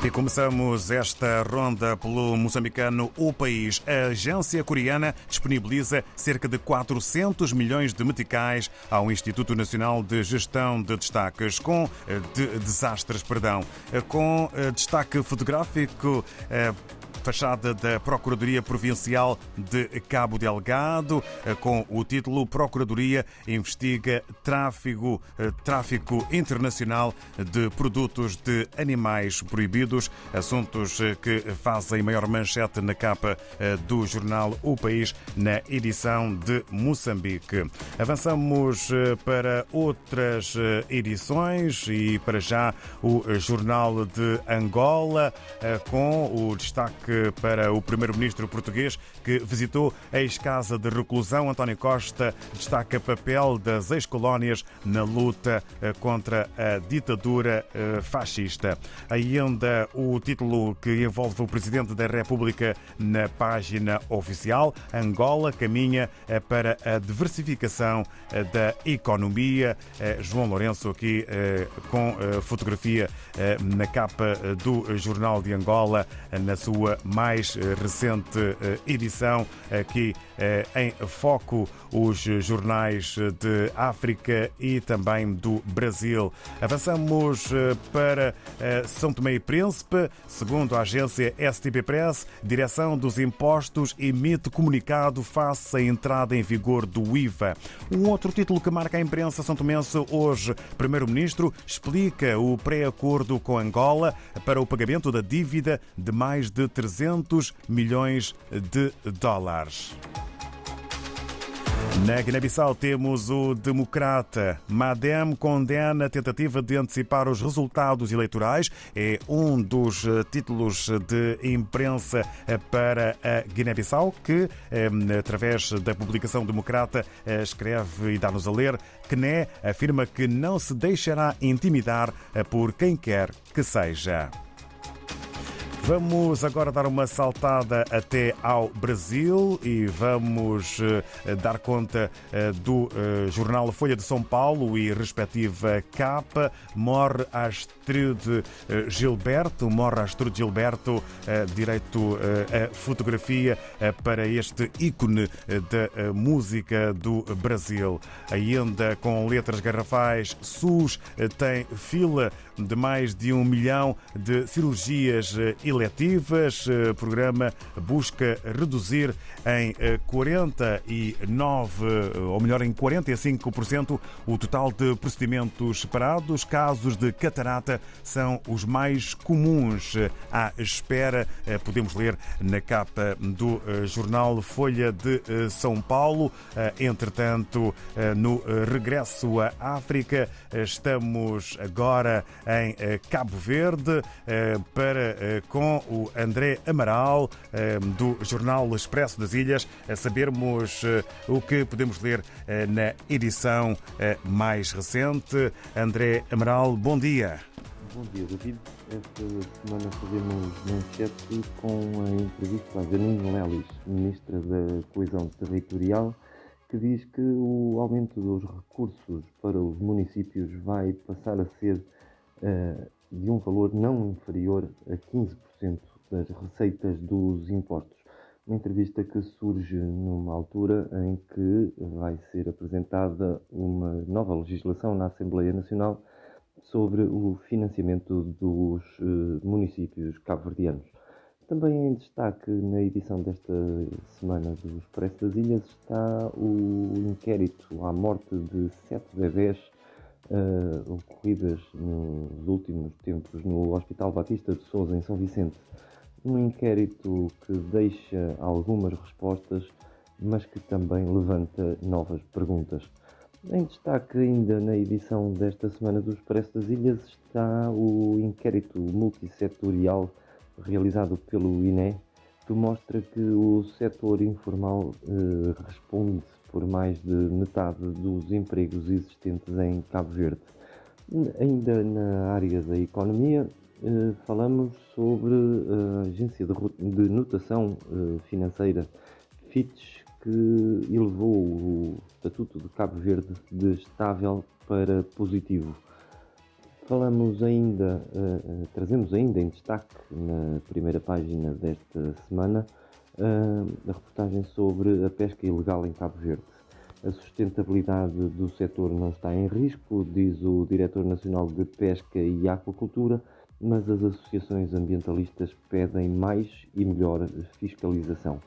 E começamos esta ronda pelo moçambicano O País. A agência coreana disponibiliza cerca de 400 milhões de meticais ao Instituto Nacional de Gestão de Destaques, com de desastres, perdão, com destaque fotográfico fachada da Procuradoria Provincial de Cabo Delgado, com o título Procuradoria investiga tráfico, tráfico internacional de produtos de animais proibidos, assuntos que fazem maior manchete na capa do jornal O País na edição de Moçambique. Avançamos para outras edições e para já o Jornal de Angola com o destaque para o primeiro-ministro português que visitou a ex-casa de reclusão. António Costa destaca papel das ex-colónias na luta contra a ditadura fascista. Ainda o título que envolve o presidente da República na página oficial. Angola caminha para a diversificação da economia. João Lourenço aqui com fotografia na capa do Jornal de Angola na sua mais recente edição. Aqui em foco os jornais de África e também do Brasil. Avançamos para São Tomé e Príncipe. Segundo a agência STP Press, direção dos impostos emite comunicado face à entrada em vigor do IVA. Um outro título que marca a imprensa são tomense hoje. Primeiro-Ministro explica o pré-acordo com Angola para o pagamento da dívida de mais de 300 milhões de dólares. Na Guiné-Bissau temos o democrata Madem condena a tentativa de antecipar os resultados eleitorais. É um dos títulos de imprensa para a Guiné-Bissau que, através da publicação democrata, escreve e dá-nos a ler que Né afirma que não se deixará intimidar por quem quer que seja. Vamos agora dar uma saltada até ao Brasil e vamos dar conta do jornal Folha de São Paulo e respectiva capa. Morre Astrid Gilberto, morre Astrid Gilberto, direito a fotografia para este ícone da música do Brasil. Ainda com letras garrafais, SUS tem fila de mais de um milhão de cirurgias eletivas. O programa busca reduzir em 49, ou melhor, em 45% o total de procedimentos separados. Casos de catarata são os mais comuns à espera. Podemos ler na capa do jornal Folha de São Paulo. Entretanto, no regresso à África, estamos agora em Cabo Verde para com o André Amaral do jornal Expresso das Ilhas a sabermos o que podemos ler na edição mais recente. André Amaral, bom dia. Bom dia, David. Esta semana fazemos manchete com a entrevista a Janine Lelis, Ministra da Coesão Territorial, que diz que o aumento dos recursos para os municípios vai passar a ser uh, de um valor não inferior a 15% das receitas dos impostos. Uma entrevista que surge numa altura em que vai ser apresentada uma nova legislação na Assembleia Nacional sobre o financiamento dos uh, municípios cabo-verdianos. Também em destaque na edição desta semana do Expresso das Ilhas está o inquérito à morte de sete bebés uh, ocorridas nos últimos tempos no Hospital Batista de Souza, em São Vicente. Um inquérito que deixa algumas respostas, mas que também levanta novas perguntas. Em destaque ainda na edição desta semana do Expresso das Ilhas está o inquérito multissetorial realizado pelo INE, mostra que o setor informal eh, responde por mais de metade dos empregos existentes em Cabo Verde. Ainda na área da economia, eh, falamos sobre a agência de, de notação eh, financeira Fitch, que elevou o estatuto de Cabo Verde de estável para positivo. Falamos ainda, uh, trazemos ainda em destaque na primeira página desta semana uh, a reportagem sobre a pesca ilegal em Cabo Verde. A sustentabilidade do setor não está em risco, diz o Diretor Nacional de Pesca e Aquacultura, mas as associações ambientalistas pedem mais e melhor fiscalização.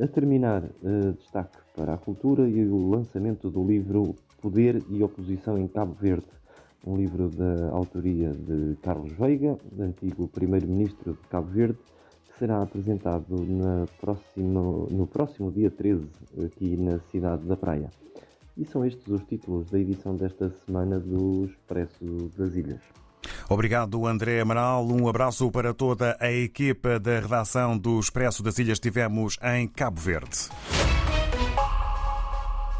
A terminar, destaque para a cultura e o lançamento do livro Poder e Oposição em Cabo Verde um livro da autoria de Carlos Veiga, antigo primeiro-ministro de Cabo Verde, que será apresentado próximo, no próximo dia 13, aqui na cidade da Praia. E são estes os títulos da edição desta semana do Expresso das Ilhas. Obrigado, André Amaral. Um abraço para toda a equipa da redação do Expresso das Ilhas. Estivemos em Cabo Verde.